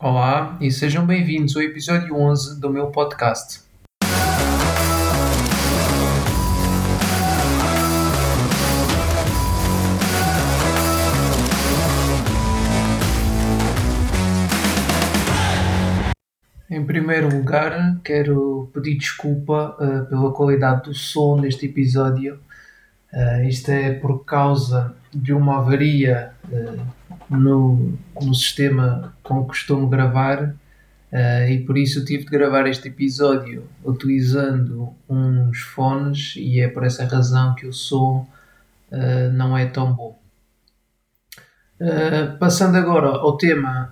Olá e sejam bem-vindos ao episódio 11 do meu podcast. Em primeiro lugar, quero pedir desculpa uh, pela qualidade do som deste episódio. Uh, isto é por causa de uma avaria uh, no, no sistema com que costumo gravar uh, e por isso tive de gravar este episódio utilizando uns fones e é por essa razão que o som uh, não é tão bom. Passando agora ao tema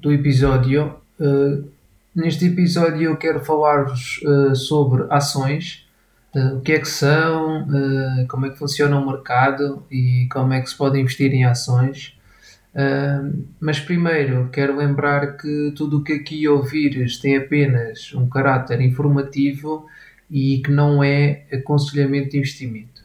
do episódio, neste episódio eu quero falar-vos sobre ações. Uh, o que é que são, uh, como é que funciona o mercado e como é que se pode investir em ações mas primeiro quero lembrar que tudo o que aqui ouvires tem apenas um caráter informativo e que não é aconselhamento de investimento.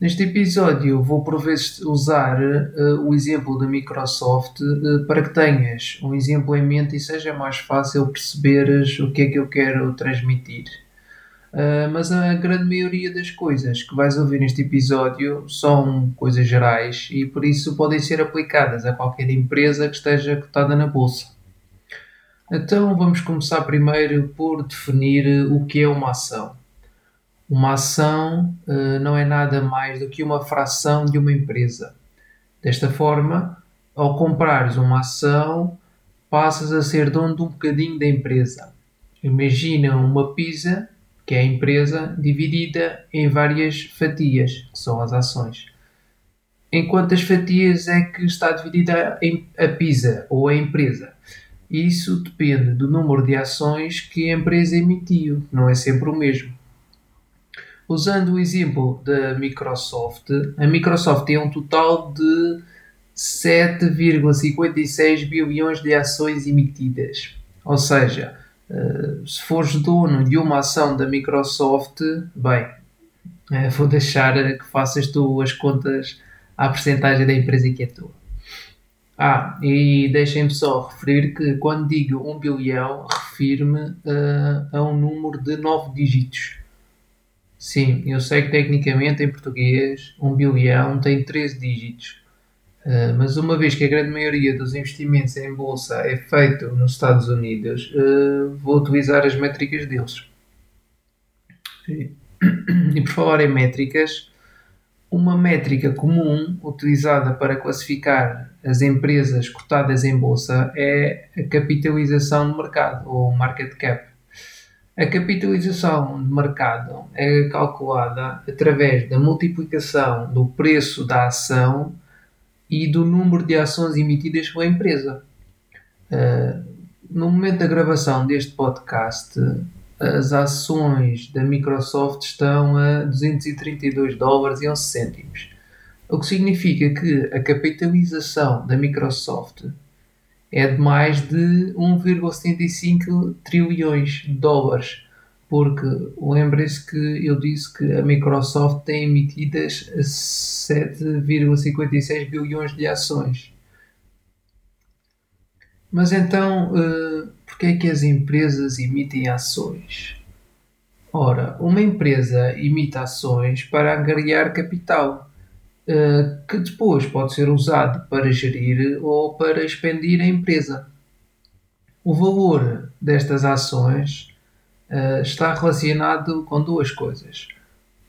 Neste episódio vou por vezes usar uh, o exemplo da Microsoft uh, para que tenhas um exemplo em mente e seja mais fácil perceberes o que é que eu quero transmitir. Uh, mas a grande maioria das coisas que vais ouvir neste episódio são coisas gerais e por isso podem ser aplicadas a qualquer empresa que esteja cotada na bolsa. Então vamos começar primeiro por definir o que é uma ação. Uma ação uh, não é nada mais do que uma fração de uma empresa. Desta forma, ao comprares uma ação, passas a ser dono de um bocadinho da empresa. Imagina uma pizza que é a empresa dividida em várias fatias, que são as ações. Em quantas fatias é que está dividida a PISA ou a empresa? Isso depende do número de ações que a empresa emitiu, não é sempre o mesmo. Usando o exemplo da Microsoft, a Microsoft tem um total de 7,56 bilhões de ações emitidas. Ou seja, eh, se fores dono de uma ação da Microsoft, bem, uh, vou deixar que faças tu as contas à porcentagem da empresa que é tua. Ah, e deixem-me só referir que quando digo 1 bilhão, refiro-me uh, a um número de 9 dígitos. Sim, eu sei que tecnicamente em português 1 bilhão tem 13 dígitos. Uh, mas uma vez que a grande maioria dos investimentos em bolsa é feito nos Estados Unidos, uh, vou utilizar as métricas deles. E, e por falar em métricas, uma métrica comum utilizada para classificar as empresas cotadas em bolsa é a capitalização de mercado, ou market cap. A capitalização de mercado é calculada através da multiplicação do preço da ação e do número de ações emitidas pela empresa. Uh, no momento da gravação deste podcast, as ações da Microsoft estão a 232 dólares e 11 cêntimos, o que significa que a capitalização da Microsoft é de mais de 1,75 trilhões de dólares porque lembrem-se que eu disse que a Microsoft tem emitidas 7,56 bilhões de ações. Mas então, uh, que é que as empresas emitem ações? Ora, uma empresa emite ações para angariar capital, uh, que depois pode ser usado para gerir ou para expandir a empresa. O valor destas ações uh, está relacionado com duas coisas.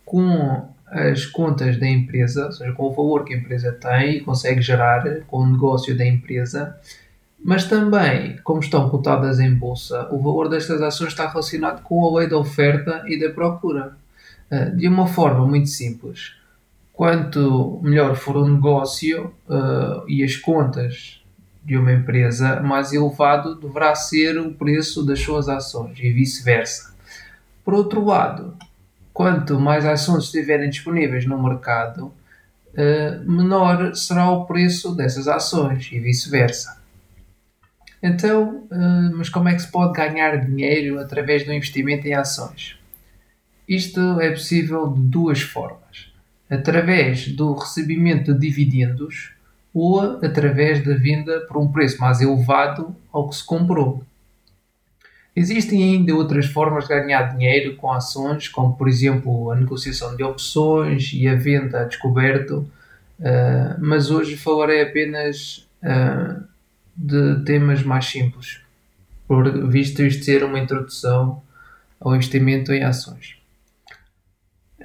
Com as contas da empresa, ou seja, com o valor que a empresa tem e consegue gerar com o negócio da empresa, mas também, como estão cotadas em bolsa, o valor destas ações está relacionado com a lei da oferta e da procura. Uh, de uma forma muito simples. Quanto melhor for o negócio uh, e as contas de uma empresa, mais elevado deverá ser o preço das suas ações e vice-versa. Por outro lado, quanto mais ações estiverem disponíveis no mercado, eh, menor será o preço dessas ações e vice-versa. Então, eh, mas como é que se pode ganhar dinheiro através do investimento em ações? Isto é possível de duas formas. Através do recebimento de dividendos ou através da venda por um preço mais elevado ao que se comprou. Existem ainda outras formas de ganhar dinheiro com ações, como por exemplo a negociação de opções e a venda a descoberto, uh, mas hoje falarei apenas uh, de temas mais simples, por visto isto ser uma introdução ao investimento em ações.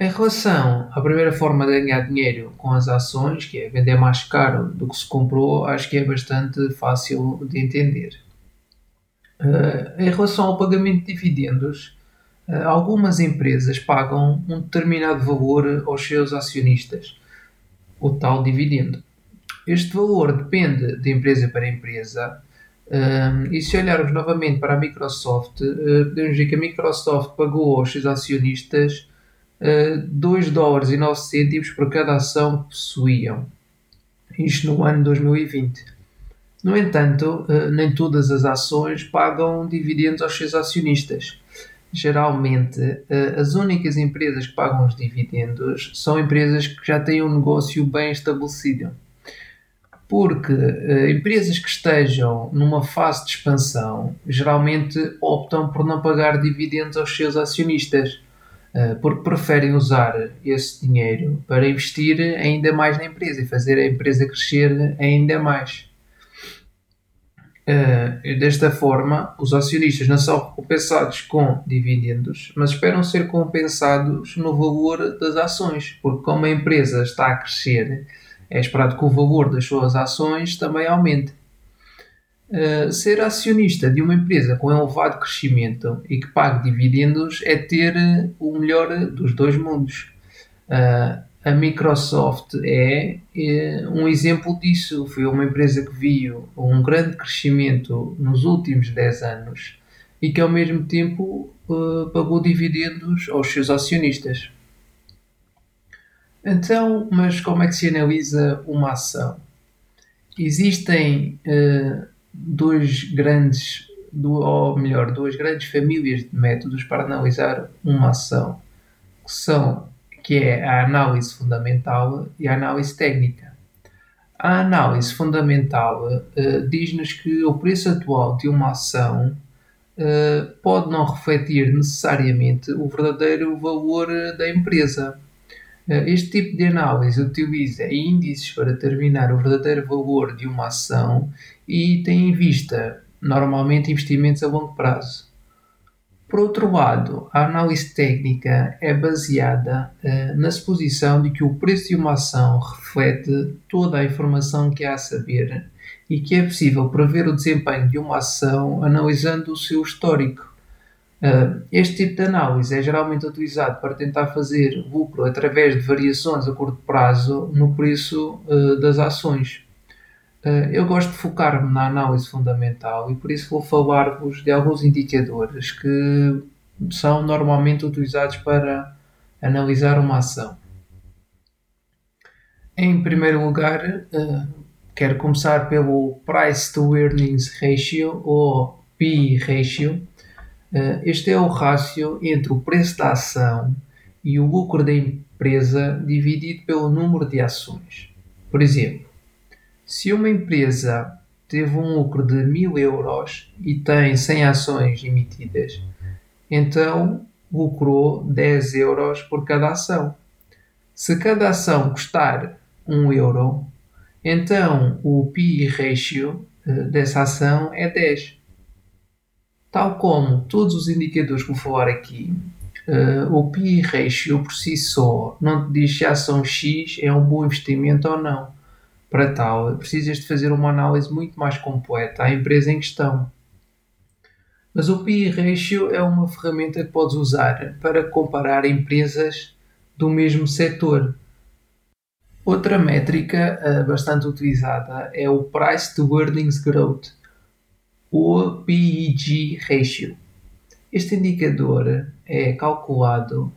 Em relação à primeira forma de ganhar dinheiro com as ações, que é vender mais caro do que se comprou, acho que é bastante fácil de entender. Uh, em relação ao pagamento de dividendos, uh, algumas empresas pagam um determinado valor aos seus acionistas, o tal dividendo. Este valor depende de empresa para empresa. Uh, e se olharmos novamente para a Microsoft, podemos ver que a Microsoft pagou aos seus acionistas 2 dólares e 9 cêntimos por cada ação que possuíam. Isto no ano 2020. No entanto, uh, nem todas as ações pagam dividendos aos seus acionistas. Geralmente, uh, as únicas empresas que pagam os dividendos são empresas que já têm um negócio bem estabelecido. Porque uh, empresas que estejam numa fase de expansão geralmente optam por não pagar dividendos aos seus acionistas eh, porque preferem usar esse dinheiro para investir ainda mais na empresa e fazer a empresa crescer ainda mais. Uh, desta forma, os acionistas não são recompensados com dividendos, mas esperam ser compensados no valor das ações, porque como a empresa está a crescer, é esperado que o valor das suas ações também aumente. Uh, ser acionista de uma empresa com elevado crescimento e que pague dividendos é ter o melhor dos dois mundos. Uh, a Microsoft é, é, um exemplo disso. Foi uma empresa que viu um grande crescimento nos últimos 10 anos e que ao mesmo tempo uh, pagou dividendos aos seus acionistas. Então, mas como é que se analisa uma ação? Existem uh, dois grandes, ou melhor, duas grandes famílias de métodos para analisar uma ação, que são que é a análise fundamental e a análise técnica. A análise fundamental uh, diz-nos que o preço atual de uma ação uh, pode não refletir necessariamente o verdadeiro valor da empresa. Uh, este tipo de análise utiliza índices para determinar o verdadeiro valor de uma ação e tem em vista normalmente investimentos a longo prazo. Por outro lado, a análise técnica é baseada uh, na suposição de que o preço de uma ação reflete toda a informação que há a saber e que é possível prever o desempenho de uma ação analisando o seu histórico. Uh, este tipo de análise é geralmente utilizado para tentar fazer lucro através de variações a curto prazo no preço uh, das ações. Eh, eu gosto de focar-me na análise fundamental e por isso vou falar-vos de alguns indicadores que são normalmente utilizados para analisar uma ação. Em primeiro lugar, quero começar pelo Price to Earnings Ratio ou PE Ratio. Eh, este é o rácio entre o preço da ação e o lucro da empresa dividido pelo número de ações. Por exemplo, se uma empresa teve um lucro de 1000 euros e tem 100 ações emitidas, então lucrou 10 euros por cada ação. Se cada ação custar 1 euro, então o PI ratio eh, dessa ação é 10. Tal como todos os indicadores que vou falar aqui, uh, o PI ratio por si só não te diz se a ação X é um bom investimento ou não para tal, precisas de fazer uma análise muito mais completa à empresa em questão. Mas o PI Ratio é uma ferramenta que podes usar para comparar empresas do mesmo setor. Outra métrica uh, bastante utilizada é o Price to Earnings Growth, ou PEG Ratio. Este indicador é calculado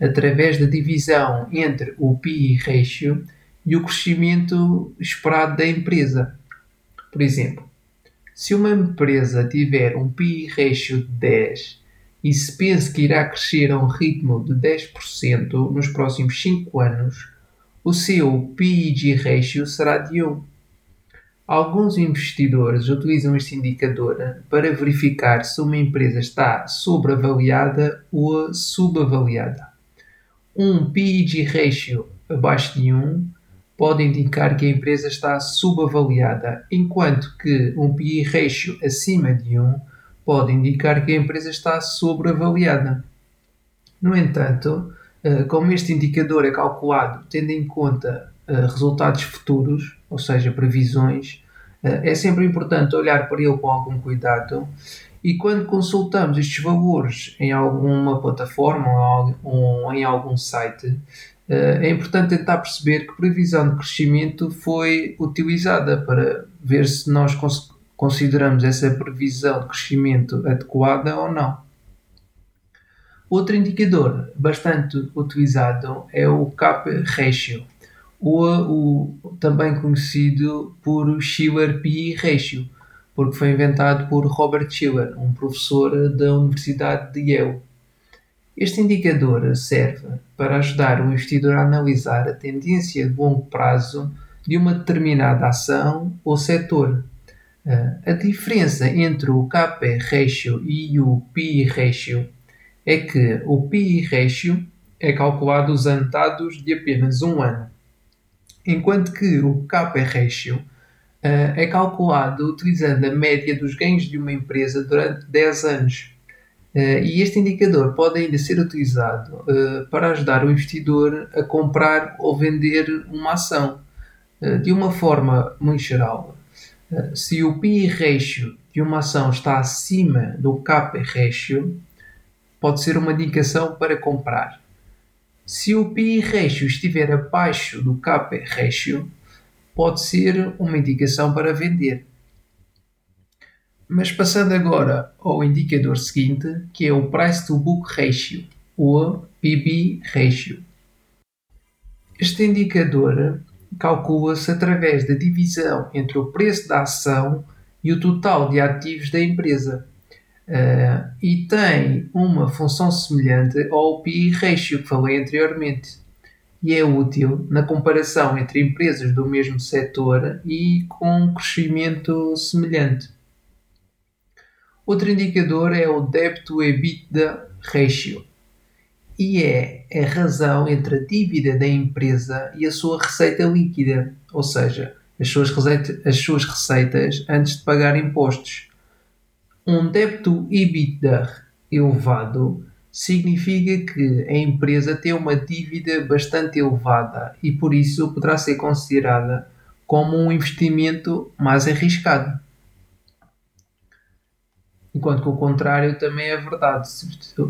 através da divisão entre o PE Ratio e o crescimento esperado da empresa. Por exemplo, se uma empresa tiver um PI ratio de 10 e se pensa que irá crescer a um ritmo de 10% nos próximos 5 anos, o seu PIG ratio será de 1. Alguns investidores utilizam este indicador para verificar se uma empresa está sobreavaliada ou subavaliada. Um PEG ratio abaixo de 1 pode indicar que a empresa está subavaliada, enquanto que um PE ratio acima de 1 pode indicar que a empresa está sobreavaliada. No entanto, eh, como este indicador é calculado tendo em conta resultados futuros, ou seja, previsões, eh, é sempre importante olhar para ele com algum cuidado e quando consultamos estes valores em alguma plataforma ou em algum site, é importante tentar perceber que previsão de crescimento foi utilizada para ver se nós consideramos essa previsão de crescimento adequada ou não. Outro indicador bastante utilizado é o CAP ratio, ou o também conhecido por Shiller PE ratio, porque foi inventado por Robert Shiller, um professor da Universidade de Yale. Este indicador serve para ajudar o investidor a analisar a tendência de longo prazo de uma determinada ação ou setor. A diferença entre o KP ratio e o PE ratio é que o PI ratio é calculado usando dados de apenas um ano, enquanto que o KP ratio uh, é calculado utilizando a média dos ganhos de uma empresa durante 10 anos. Uh, e este indicador pode ainda ser utilizado uh, para ajudar o investidor a comprar ou vender uma ação. de uma forma muito geral, se o PI ratio de uma ação está acima do KP ratio, pode ser uma indicação para comprar. Se o PI ratio estiver abaixo do KP ratio, pode ser uma indicação para vender. Mas passando agora ao indicador seguinte, que é o Price to Book Ratio, ou PB Ratio. Este indicador calcula-se através da divisão entre o preço da ação e o total de ativos da empresa. Uh, e tem uma função semelhante ao PI ratio que falei anteriormente e é útil na comparação entre empresas do mesmo setor e com um crescimento semelhante. Outro indicador é o Debt to EBITDA Ratio e é a razão entre a dívida da empresa e a sua receita líquida, ou seja, as suas receitas antes de pagar impostos. Um débito EBITDA elevado significa que a empresa tem uma dívida bastante elevada e por isso poderá ser considerada como um investimento mais arriscado. Enquanto que o contrário também é verdade.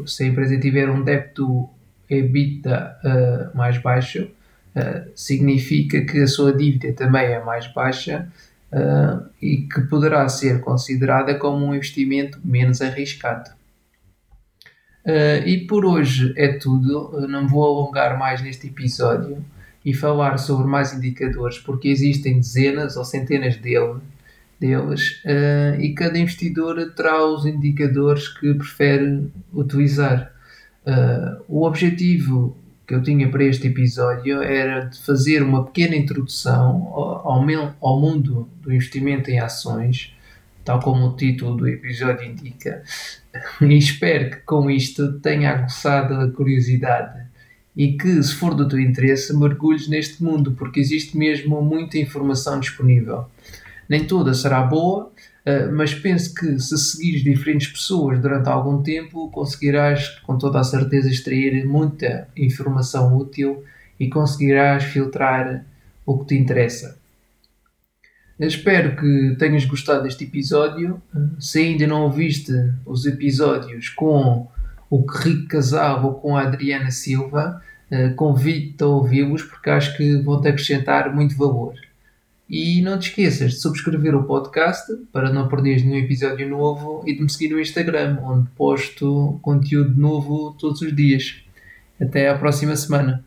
Se a empresa tiver um débito EBITDA uh, mais baixo, uh, significa que a sua dívida também é mais baixa uh, e que poderá ser considerada como um investimento menos arriscado. Uh, e por hoje é tudo, não vou alongar mais neste episódio e falar sobre mais indicadores, porque existem dezenas ou centenas dele, deles uh, e cada investidor terá os indicadores que prefere utilizar. Uh, o objetivo que eu tinha para este episódio era de fazer uma pequena introdução ao, ao mundo do investimento em ações, tal como o título do episódio indica, e espero que com isto tenha aguçado a curiosidade e que, se for do teu interesse, mergulhes neste mundo, porque existe mesmo muita informação disponível. Nem toda será boa, mas penso que se seguires diferentes pessoas durante algum tempo, conseguirás com toda a certeza extrair muita informação útil e conseguirás filtrar o que te interessa. Espero que tenhas gostado deste episódio. Se ainda não ouviste os episódios com o Rico Casal ou com a Adriana Silva, eh, convido-te a ouvi-los porque acho que vão-te acrescentar muito valor. E não te esqueças de subscrever o podcast para não perderes nenhum episódio novo e de me seguir no Instagram, onde posto conteúdo novo todos os dias. Até à próxima semana.